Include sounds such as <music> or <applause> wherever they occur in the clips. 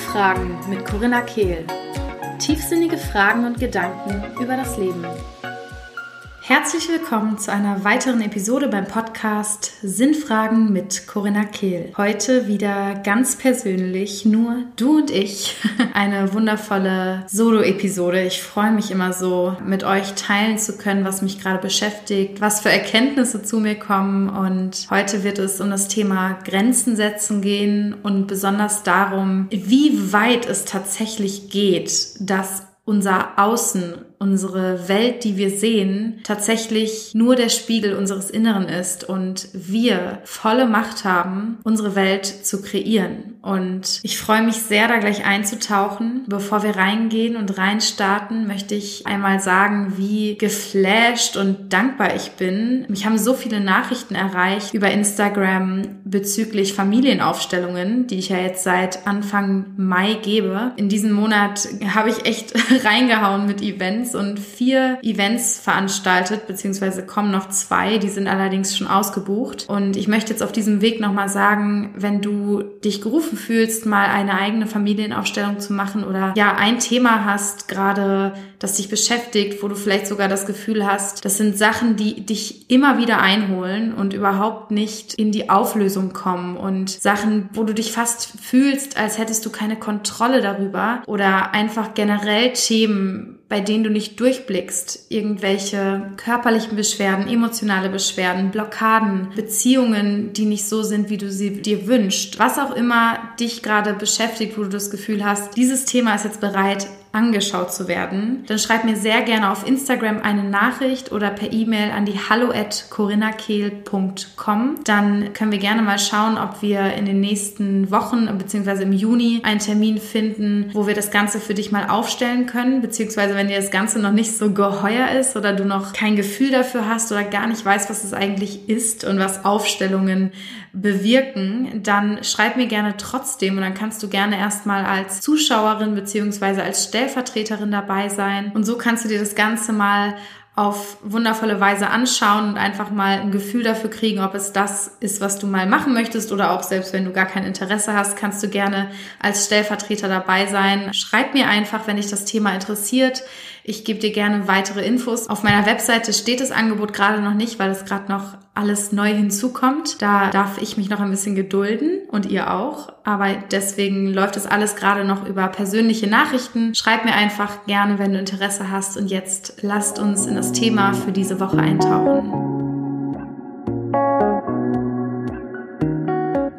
Fragen mit Corinna Kehl. Tiefsinnige Fragen und Gedanken über das Leben. Herzlich willkommen zu einer weiteren Episode beim Podcast Sinnfragen mit Corinna Kehl. Heute wieder ganz persönlich, nur du und ich. <laughs> Eine wundervolle Solo-Episode. Ich freue mich immer so, mit euch teilen zu können, was mich gerade beschäftigt, was für Erkenntnisse zu mir kommen. Und heute wird es um das Thema Grenzen setzen gehen und besonders darum, wie weit es tatsächlich geht, dass unser Außen unsere Welt, die wir sehen, tatsächlich nur der Spiegel unseres Inneren ist und wir volle Macht haben, unsere Welt zu kreieren. Und ich freue mich sehr, da gleich einzutauchen. Bevor wir reingehen und reinstarten, möchte ich einmal sagen, wie geflasht und dankbar ich bin. Mich haben so viele Nachrichten erreicht über Instagram bezüglich Familienaufstellungen, die ich ja jetzt seit Anfang Mai gebe. In diesem Monat habe ich echt <laughs> reingehauen mit Events Events und vier Events veranstaltet, beziehungsweise kommen noch zwei, die sind allerdings schon ausgebucht. Und ich möchte jetzt auf diesem Weg nochmal sagen, wenn du dich gerufen fühlst, mal eine eigene Familienaufstellung zu machen oder ja, ein Thema hast, gerade das dich beschäftigt, wo du vielleicht sogar das Gefühl hast, das sind Sachen, die dich immer wieder einholen und überhaupt nicht in die Auflösung kommen und Sachen, wo du dich fast fühlst, als hättest du keine Kontrolle darüber oder einfach generell Themen, bei denen du nicht durchblickst, irgendwelche körperlichen Beschwerden, emotionale Beschwerden, Blockaden, Beziehungen, die nicht so sind, wie du sie dir wünschst, was auch immer dich gerade beschäftigt, wo du das Gefühl hast, dieses Thema ist jetzt bereit, angeschaut zu werden, dann schreib mir sehr gerne auf Instagram eine Nachricht oder per E-Mail an die hallo at corinnakehl.com. Dann können wir gerne mal schauen, ob wir in den nächsten Wochen bzw. im Juni einen Termin finden, wo wir das Ganze für dich mal aufstellen können, beziehungsweise wenn dir das Ganze noch nicht so geheuer ist oder du noch kein Gefühl dafür hast oder gar nicht weißt, was es eigentlich ist und was Aufstellungen bewirken, dann schreib mir gerne trotzdem und dann kannst du gerne erstmal als Zuschauerin beziehungsweise als Stellvertreterin dabei sein. Und so kannst du dir das Ganze mal auf wundervolle Weise anschauen und einfach mal ein Gefühl dafür kriegen, ob es das ist, was du mal machen möchtest oder auch selbst wenn du gar kein Interesse hast, kannst du gerne als Stellvertreter dabei sein. Schreib mir einfach, wenn dich das Thema interessiert. Ich gebe dir gerne weitere Infos. Auf meiner Webseite steht das Angebot gerade noch nicht, weil es gerade noch alles neu hinzukommt. Da darf ich mich noch ein bisschen gedulden und ihr auch. Aber deswegen läuft das alles gerade noch über persönliche Nachrichten. Schreib mir einfach gerne, wenn du Interesse hast. Und jetzt lasst uns in das Thema für diese Woche eintauchen.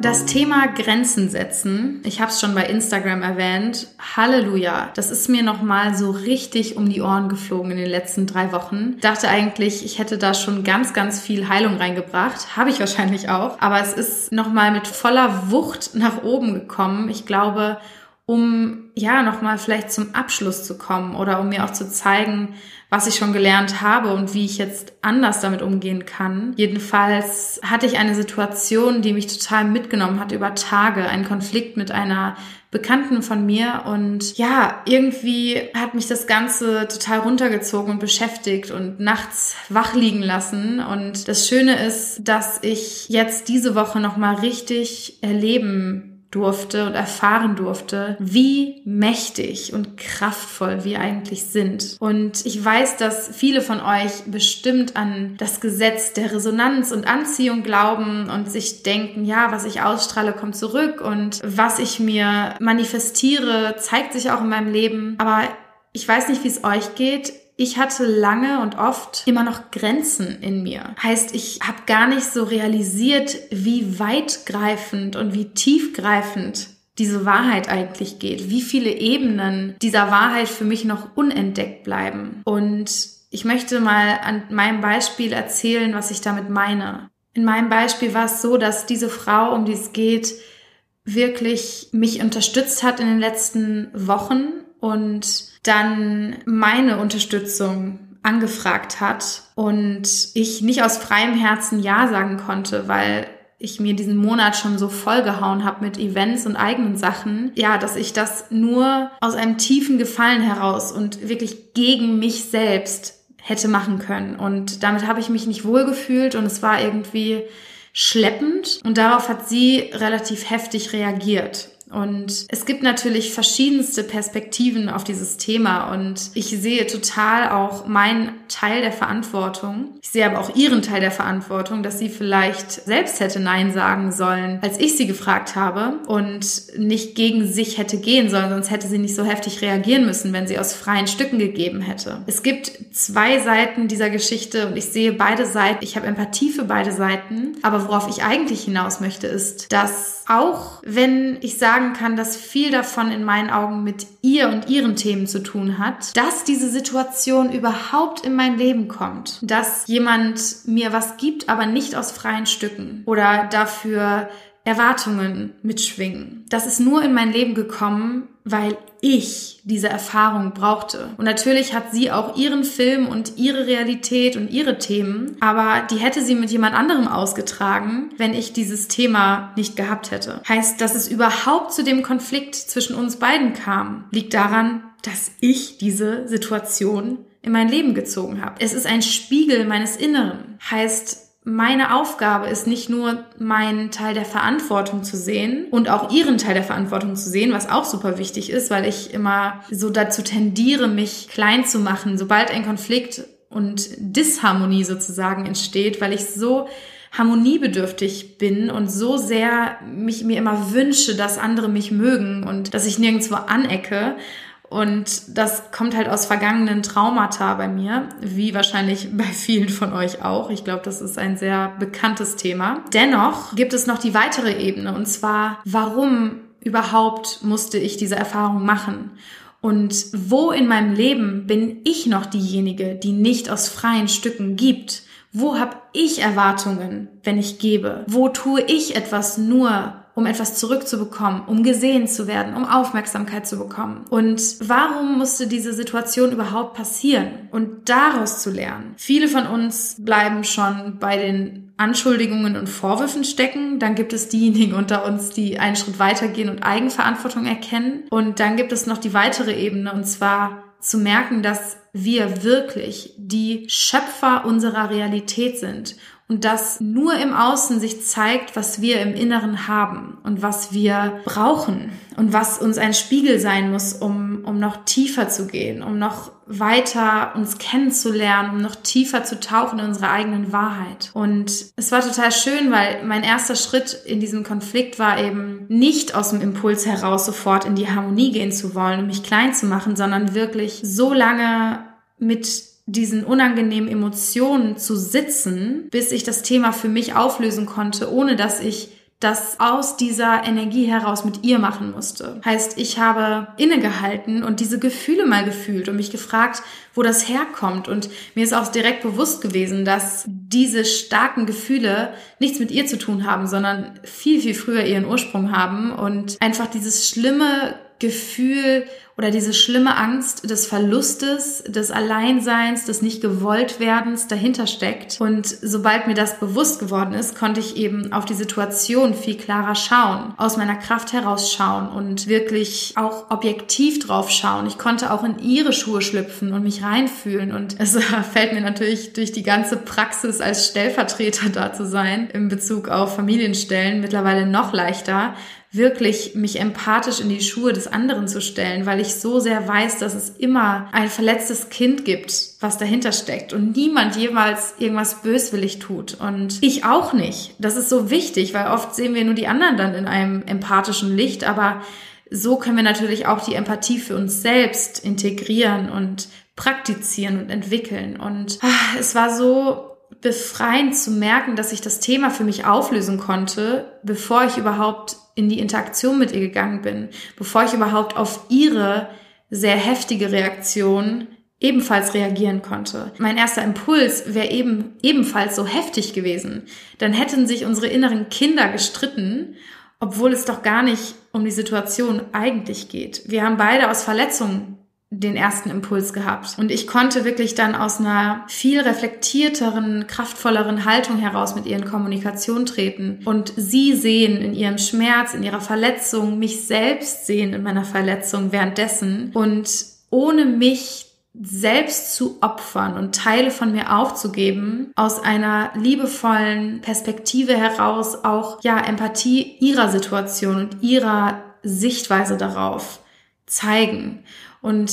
Das Thema Grenzen setzen, ich habe es schon bei Instagram erwähnt, Halleluja, das ist mir nochmal so richtig um die Ohren geflogen in den letzten drei Wochen. Dachte eigentlich, ich hätte da schon ganz, ganz viel Heilung reingebracht, habe ich wahrscheinlich auch, aber es ist nochmal mit voller Wucht nach oben gekommen. Ich glaube, um ja nochmal vielleicht zum Abschluss zu kommen oder um mir auch zu zeigen, was ich schon gelernt habe und wie ich jetzt anders damit umgehen kann. Jedenfalls hatte ich eine Situation, die mich total mitgenommen hat über Tage, einen Konflikt mit einer Bekannten von mir und ja, irgendwie hat mich das Ganze total runtergezogen und beschäftigt und nachts wach liegen lassen und das Schöne ist, dass ich jetzt diese Woche noch mal richtig erleben durfte und erfahren durfte, wie mächtig und kraftvoll wir eigentlich sind. Und ich weiß, dass viele von euch bestimmt an das Gesetz der Resonanz und Anziehung glauben und sich denken, ja, was ich ausstrahle, kommt zurück und was ich mir manifestiere, zeigt sich auch in meinem Leben. Aber ich weiß nicht, wie es euch geht ich hatte lange und oft immer noch Grenzen in mir. Heißt, ich habe gar nicht so realisiert, wie weitgreifend und wie tiefgreifend diese Wahrheit eigentlich geht, wie viele Ebenen dieser Wahrheit für mich noch unentdeckt bleiben. Und ich möchte mal an meinem Beispiel erzählen, was ich damit meine. In meinem Beispiel war es so, dass diese Frau, um die es geht, wirklich mich unterstützt hat in den letzten Wochen und dann meine Unterstützung angefragt hat und ich nicht aus freiem Herzen Ja sagen konnte, weil ich mir diesen Monat schon so vollgehauen habe mit Events und eigenen Sachen, ja, dass ich das nur aus einem tiefen Gefallen heraus und wirklich gegen mich selbst hätte machen können. Und damit habe ich mich nicht wohlgefühlt und es war irgendwie schleppend. Und darauf hat sie relativ heftig reagiert. Und es gibt natürlich verschiedenste Perspektiven auf dieses Thema und ich sehe total auch meinen Teil der Verantwortung. Ich sehe aber auch ihren Teil der Verantwortung, dass sie vielleicht selbst hätte Nein sagen sollen, als ich sie gefragt habe und nicht gegen sich hätte gehen sollen, sonst hätte sie nicht so heftig reagieren müssen, wenn sie aus freien Stücken gegeben hätte. Es gibt zwei Seiten dieser Geschichte und ich sehe beide Seiten. Ich habe Empathie für beide Seiten, aber worauf ich eigentlich hinaus möchte, ist, dass auch wenn ich sagen kann, dass viel davon in meinen Augen mit ihr und ihren Themen zu tun hat, dass diese Situation überhaupt in mein Leben kommt, dass jemand mir was gibt, aber nicht aus freien Stücken oder dafür Erwartungen mitschwingen. Das ist nur in mein Leben gekommen, weil ich diese Erfahrung brauchte. Und natürlich hat sie auch ihren Film und ihre Realität und ihre Themen, aber die hätte sie mit jemand anderem ausgetragen, wenn ich dieses Thema nicht gehabt hätte. Heißt, dass es überhaupt zu dem Konflikt zwischen uns beiden kam, liegt daran, dass ich diese Situation in mein Leben gezogen habe. Es ist ein Spiegel meines Inneren. Heißt, meine Aufgabe ist nicht nur meinen Teil der Verantwortung zu sehen und auch ihren Teil der Verantwortung zu sehen, was auch super wichtig ist, weil ich immer so dazu tendiere, mich klein zu machen, sobald ein Konflikt und Disharmonie sozusagen entsteht, weil ich so harmoniebedürftig bin und so sehr mich mir immer wünsche, dass andere mich mögen und dass ich nirgendwo anecke und das kommt halt aus vergangenen Traumata bei mir, wie wahrscheinlich bei vielen von euch auch. Ich glaube, das ist ein sehr bekanntes Thema. Dennoch gibt es noch die weitere Ebene, und zwar, warum überhaupt musste ich diese Erfahrung machen? Und wo in meinem Leben bin ich noch diejenige, die nicht aus freien Stücken gibt? Wo habe ich Erwartungen, wenn ich gebe? Wo tue ich etwas nur, um etwas zurückzubekommen, um gesehen zu werden, um Aufmerksamkeit zu bekommen. Und warum musste diese Situation überhaupt passieren? Und daraus zu lernen. Viele von uns bleiben schon bei den Anschuldigungen und Vorwürfen stecken. Dann gibt es diejenigen unter uns, die einen Schritt weitergehen und Eigenverantwortung erkennen. Und dann gibt es noch die weitere Ebene, und zwar zu merken, dass wir wirklich die Schöpfer unserer Realität sind und dass nur im Außen sich zeigt, was wir im Inneren haben und was wir brauchen und was uns ein Spiegel sein muss, um, um noch tiefer zu gehen, um noch weiter uns kennenzulernen, um noch tiefer zu tauchen in unsere eigenen Wahrheit. Und es war total schön, weil mein erster Schritt in diesem Konflikt war eben nicht aus dem Impuls heraus sofort in die Harmonie gehen zu wollen und mich klein zu machen, sondern wirklich so lange mit diesen unangenehmen Emotionen zu sitzen, bis ich das Thema für mich auflösen konnte, ohne dass ich das aus dieser Energie heraus mit ihr machen musste. Heißt, ich habe innegehalten und diese Gefühle mal gefühlt und mich gefragt, wo das herkommt. Und mir ist auch direkt bewusst gewesen, dass diese starken Gefühle nichts mit ihr zu tun haben, sondern viel, viel früher ihren Ursprung haben und einfach dieses schlimme Gefühl oder diese schlimme Angst des Verlustes, des Alleinseins, des nicht gewollt werdens dahinter steckt. Und sobald mir das bewusst geworden ist, konnte ich eben auf die Situation viel klarer schauen, aus meiner Kraft heraus schauen und wirklich auch objektiv drauf schauen. Ich konnte auch in ihre Schuhe schlüpfen und mich reinfühlen. Und es <laughs> fällt mir natürlich durch die ganze Praxis als Stellvertreter da zu sein, in Bezug auf Familienstellen mittlerweile noch leichter, wirklich mich empathisch in die Schuhe des anderen zu stellen, weil ich so sehr weiß, dass es immer ein verletztes Kind gibt, was dahinter steckt und niemand jemals irgendwas böswillig tut und ich auch nicht. Das ist so wichtig, weil oft sehen wir nur die anderen dann in einem empathischen Licht, aber so können wir natürlich auch die Empathie für uns selbst integrieren und praktizieren und entwickeln. Und ach, es war so befreiend zu merken, dass ich das Thema für mich auflösen konnte, bevor ich überhaupt in die Interaktion mit ihr gegangen bin, bevor ich überhaupt auf ihre sehr heftige Reaktion ebenfalls reagieren konnte. Mein erster Impuls wäre eben ebenfalls so heftig gewesen. Dann hätten sich unsere inneren Kinder gestritten, obwohl es doch gar nicht um die Situation eigentlich geht. Wir haben beide aus Verletzungen den ersten Impuls gehabt. Und ich konnte wirklich dann aus einer viel reflektierteren, kraftvolleren Haltung heraus mit ihr in Kommunikation treten und sie sehen in ihrem Schmerz, in ihrer Verletzung, mich selbst sehen in meiner Verletzung währenddessen und ohne mich selbst zu opfern und Teile von mir aufzugeben, aus einer liebevollen Perspektive heraus auch, ja, Empathie ihrer Situation und ihrer Sichtweise darauf zeigen. Und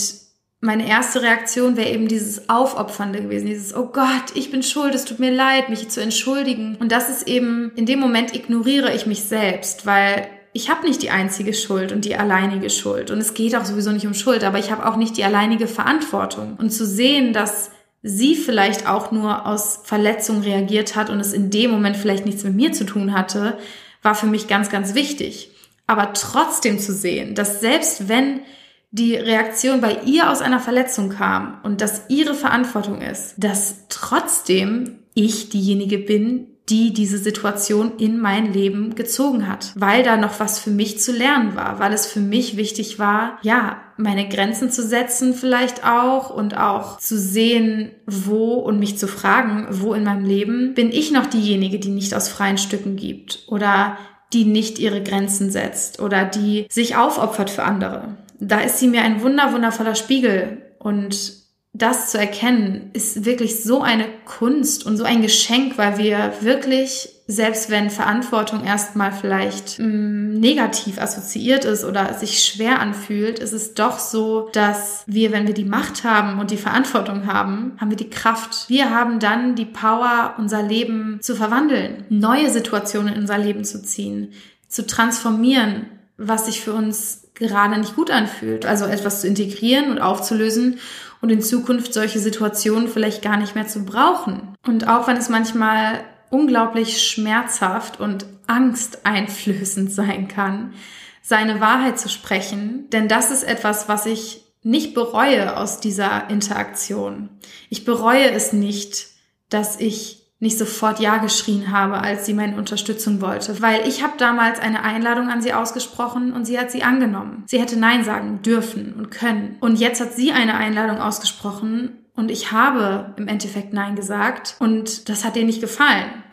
meine erste Reaktion wäre eben dieses Aufopfernde gewesen, dieses, oh Gott, ich bin schuld, es tut mir leid, mich zu entschuldigen. Und das ist eben, in dem Moment ignoriere ich mich selbst, weil ich habe nicht die einzige Schuld und die alleinige Schuld. Und es geht auch sowieso nicht um Schuld, aber ich habe auch nicht die alleinige Verantwortung. Und zu sehen, dass sie vielleicht auch nur aus Verletzung reagiert hat und es in dem Moment vielleicht nichts mit mir zu tun hatte, war für mich ganz, ganz wichtig. Aber trotzdem zu sehen, dass selbst wenn die Reaktion bei ihr aus einer Verletzung kam und dass ihre Verantwortung ist, dass trotzdem ich diejenige bin, die diese Situation in mein Leben gezogen hat, weil da noch was für mich zu lernen war, weil es für mich wichtig war, ja, meine Grenzen zu setzen vielleicht auch und auch zu sehen, wo und mich zu fragen, wo in meinem Leben bin ich noch diejenige, die nicht aus freien Stücken gibt oder die nicht ihre Grenzen setzt oder die sich aufopfert für andere. Da ist sie mir ein wunder, wundervoller Spiegel und das zu erkennen, ist wirklich so eine Kunst und so ein Geschenk, weil wir wirklich, selbst wenn Verantwortung erstmal vielleicht mh, mm, negativ assoziiert ist oder sich schwer anfühlt, ist es doch so, dass wir, wenn wir die Macht haben und die Verantwortung haben, haben wir die Kraft. Wir haben dann die Power, unser Leben zu verwandeln, neue Situationen in unser Leben zu ziehen, zu transformieren, was sich für uns gerade nicht gut anfühlt. Also etwas zu integrieren und aufzulösen und in Zukunft solche Situationen vielleicht gar nicht mehr zu brauchen. Und auch wenn es manchmal unglaublich schmerzhaft und angsteinflößend sein kann, seine Wahrheit zu sprechen, denn das ist etwas, was ich nicht bereue aus dieser Interaktion. Ich bereue es nicht, dass ich nicht sofort Ja geschrien habe, als sie meine Unterstützung wollte, weil ich habe damals eine Einladung an sie ausgesprochen und sie hat sie angenommen. Sie hätte Nein sagen dürfen und können. Und jetzt hat sie eine Einladung ausgesprochen und ich habe im Endeffekt Nein gesagt und das hat ihr nicht gefallen.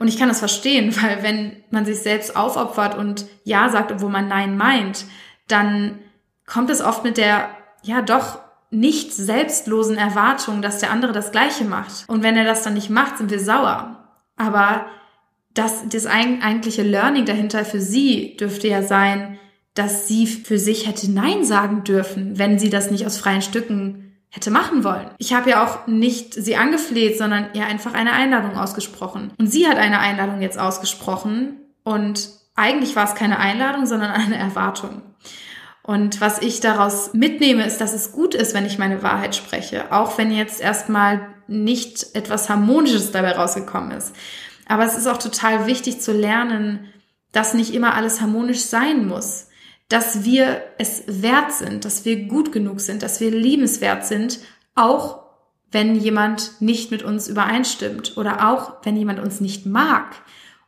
Und ich kann das verstehen, <laughs> weil wenn man sich selbst aufopfert und Ja sagt, obwohl man Nein meint, dann kommt es oft mit der, ja doch, nicht selbstlosen Erwartung, dass der andere das Gleiche macht. Und wenn er das dann nicht macht, sind wir sauer. Aber das, das eigentliche Learning dahinter für sie dürfte ja sein, dass sie für sich hätte Nein sagen dürfen, wenn sie das nicht aus freien Stücken hätte machen wollen. Ich habe ja auch nicht sie angefleht, sondern ihr einfach eine Einladung ausgesprochen. Und sie hat eine Einladung jetzt ausgesprochen und eigentlich war es keine Einladung, sondern eine Erwartung. Und was ich daraus mitnehme, ist, dass es gut ist, wenn ich meine Wahrheit spreche, auch wenn jetzt erstmal nicht etwas Harmonisches dabei rausgekommen ist. Aber es ist auch total wichtig zu lernen, dass nicht immer alles harmonisch sein muss, dass wir es wert sind, dass wir gut genug sind, dass wir liebenswert sind, auch wenn jemand nicht mit uns übereinstimmt oder auch wenn jemand uns nicht mag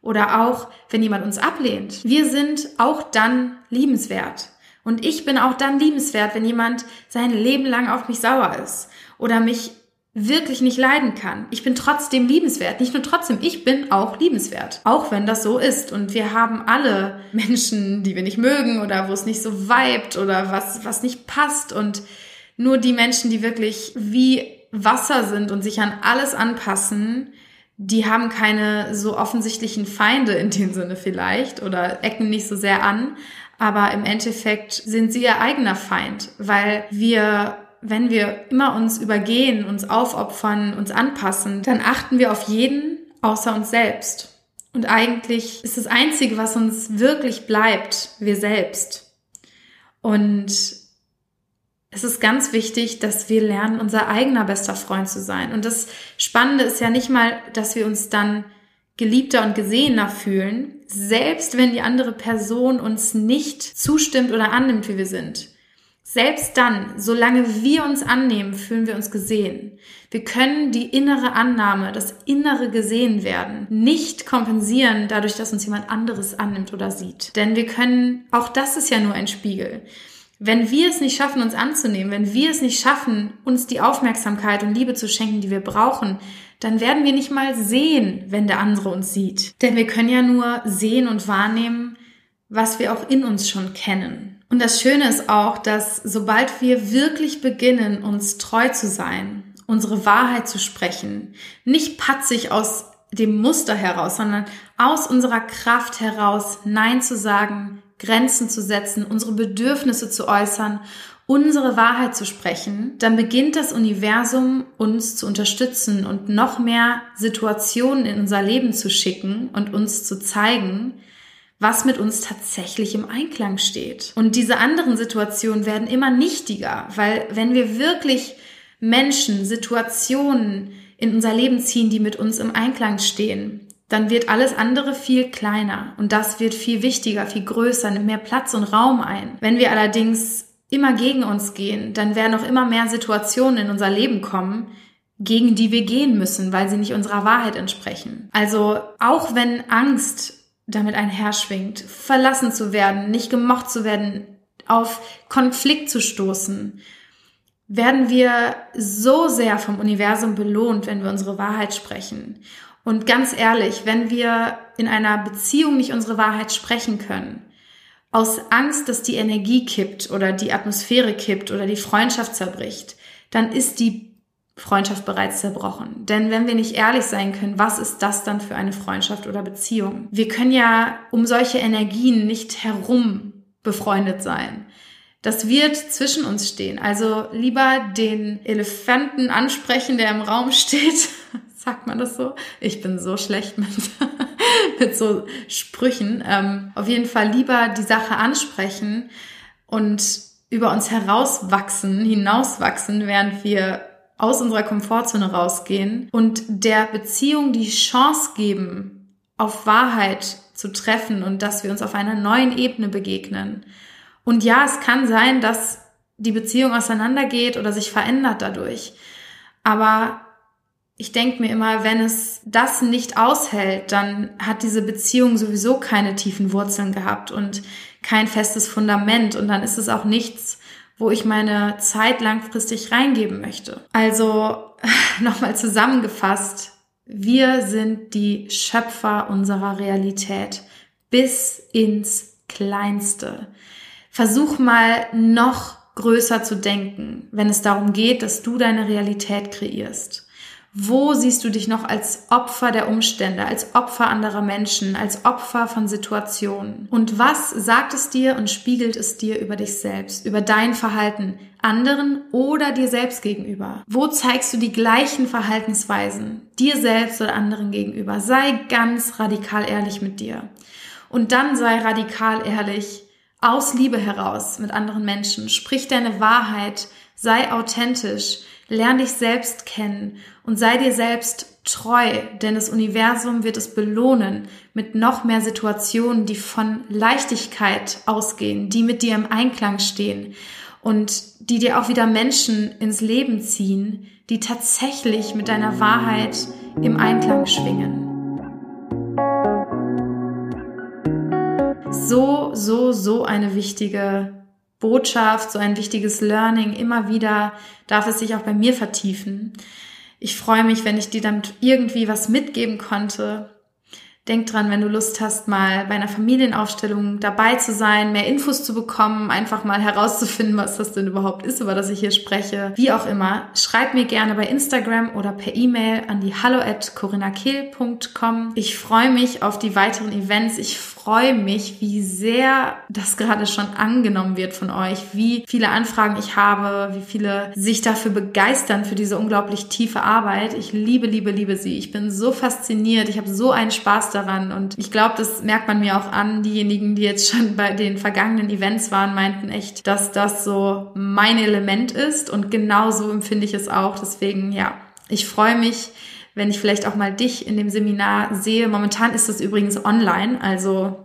oder auch wenn jemand uns ablehnt. Wir sind auch dann liebenswert. Und ich bin auch dann liebenswert, wenn jemand sein Leben lang auf mich sauer ist oder mich wirklich nicht leiden kann. Ich bin trotzdem liebenswert. Nicht nur trotzdem, ich bin auch liebenswert. Auch wenn das so ist. Und wir haben alle Menschen, die wir nicht mögen oder wo es nicht so vibet oder was, was nicht passt. Und nur die Menschen, die wirklich wie Wasser sind und sich an alles anpassen, die haben keine so offensichtlichen Feinde in dem Sinne vielleicht oder ecken nicht so sehr an. Aber im Endeffekt sind sie ihr eigener Feind, weil wir wenn wir immer uns übergehen, uns aufopfern, uns anpassen, dann achten wir auf jeden außer uns selbst. Und eigentlich ist das Einzige, was uns wirklich bleibt, wir selbst. Und es ist ganz wichtig, dass wir lernen, unser eigener bester Freund zu sein. Und das Spannende ist ja nicht mal, dass wir uns dann geliebter und gesehener fühlen, selbst wenn die andere Person uns nicht zustimmt oder annimmt, wie wir sind. Selbst dann, solange wir uns annehmen, fühlen wir uns gesehen. Wir können die innere Annahme, das innere gesehen werden, nicht kompensieren dadurch, dass uns jemand anderes annimmt oder sieht. Denn wir können, auch das ist ja nur ein Spiegel. Wenn wir es nicht schaffen, uns anzunehmen, wenn wir es nicht schaffen, uns die Aufmerksamkeit und Liebe zu schenken, die wir brauchen, dann werden wir nicht mal sehen, wenn der andere uns sieht. Denn wir können ja nur sehen und wahrnehmen, was wir auch in uns schon kennen. Und das Schöne ist auch, dass sobald wir wirklich beginnen, uns treu zu sein, unsere Wahrheit zu sprechen, nicht patzig aus dem Muster heraus, sondern aus unserer Kraft heraus Nein zu sagen, Grenzen zu setzen, unsere Bedürfnisse zu äußern, unsere Wahrheit zu sprechen, dann beginnt das Universum uns zu unterstützen und noch mehr Situationen in unser Leben zu schicken und uns zu zeigen, was mit uns tatsächlich im Einklang steht. Und diese anderen Situationen werden immer nichtiger, weil wenn wir wirklich Menschen, Situationen in unser Leben ziehen, die mit uns im Einklang stehen, dann wird alles andere viel kleiner und das wird viel wichtiger, viel größer, nimmt mehr Platz und Raum ein. Wenn wir allerdings immer gegen uns gehen, dann werden auch immer mehr Situationen in unser Leben kommen, gegen die wir gehen müssen, weil sie nicht unserer Wahrheit entsprechen. Also auch wenn Angst damit einherschwingt, verlassen zu werden, nicht gemocht zu werden, auf Konflikt zu stoßen, werden wir so sehr vom Universum belohnt, wenn wir unsere Wahrheit sprechen. Und ganz ehrlich, wenn wir in einer Beziehung nicht unsere Wahrheit sprechen können, aus Angst, dass die Energie kippt oder die Atmosphäre kippt oder die Freundschaft zerbricht, dann ist die Freundschaft bereits zerbrochen. Denn wenn wir nicht ehrlich sein können, was ist das dann für eine Freundschaft oder Beziehung? Wir können ja um solche Energien nicht herum befreundet sein. Das wird zwischen uns stehen. Also lieber den Elefanten ansprechen, der im Raum steht. <laughs> Sagt man das so? Ich bin so schlecht <laughs> mit, mit so Sprüchen. Ähm, auf jeden Fall lieber die Sache ansprechen und über uns herauswachsen, hinauswachsen, während wir aus unserer Komfortzone rausgehen und der Beziehung die Chance geben, auf Wahrheit zu treffen und dass wir uns auf einer neuen Ebene begegnen. Und ja, es kann sein, dass die Beziehung auseinandergeht oder sich verändert dadurch. Aber ich denke mir immer, wenn es das nicht aushält, dann hat diese Beziehung sowieso keine tiefen Wurzeln gehabt und kein festes Fundament und dann ist es auch nichts, wo ich meine Zeit langfristig reingeben möchte. Also <laughs> nochmal zusammengefasst, wir sind die Schöpfer unserer Realität bis ins Kleinste. Versuch mal noch größer zu denken, wenn es darum geht, dass du deine Realität kreierst. Wo siehst du dich noch als Opfer der Umstände, als Opfer anderer Menschen, als Opfer von Situationen? Und was sagt es dir und spiegelt es dir über dich selbst, über dein Verhalten anderen oder dir selbst gegenüber? Wo zeigst du die gleichen Verhaltensweisen dir selbst oder anderen gegenüber? Sei ganz radikal ehrlich mit dir. Und dann sei radikal ehrlich aus Liebe heraus mit anderen Menschen. Sprich deine Wahrheit, sei authentisch, Lern dich selbst kennen und sei dir selbst treu, denn das Universum wird es belohnen mit noch mehr Situationen, die von Leichtigkeit ausgehen, die mit dir im Einklang stehen und die dir auch wieder Menschen ins Leben ziehen, die tatsächlich mit deiner Wahrheit im Einklang schwingen. So, so, so eine wichtige Botschaft, so ein wichtiges Learning. Immer wieder darf es sich auch bei mir vertiefen. Ich freue mich, wenn ich dir damit irgendwie was mitgeben konnte. Denk dran, wenn du Lust hast, mal bei einer Familienaufstellung dabei zu sein, mehr Infos zu bekommen, einfach mal herauszufinden, was das denn überhaupt ist, über das ich hier spreche. Wie auch immer, schreib mir gerne bei Instagram oder per E-Mail an die hallo at corinnakehl.com. Ich freue mich auf die weiteren Events. Ich freue mich, wie sehr das gerade schon angenommen wird von euch, wie viele Anfragen ich habe, wie viele sich dafür begeistern für diese unglaublich tiefe Arbeit. Ich liebe, liebe, liebe sie. Ich bin so fasziniert. Ich habe so einen Spaß daran und ich glaube, das merkt man mir auch an. Diejenigen, die jetzt schon bei den vergangenen Events waren, meinten echt, dass das so mein Element ist und genauso empfinde ich es auch. Deswegen, ja, ich freue mich, wenn ich vielleicht auch mal dich in dem Seminar sehe. Momentan ist das übrigens online, also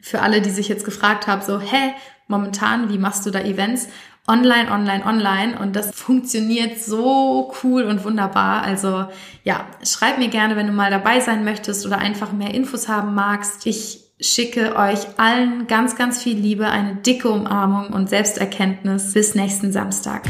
für alle, die sich jetzt gefragt haben, so, hä, momentan, wie machst du da Events? Online, online, online und das funktioniert so cool und wunderbar. Also ja, schreib mir gerne, wenn du mal dabei sein möchtest oder einfach mehr Infos haben magst. Ich schicke euch allen ganz, ganz viel Liebe, eine dicke Umarmung und Selbsterkenntnis. Bis nächsten Samstag.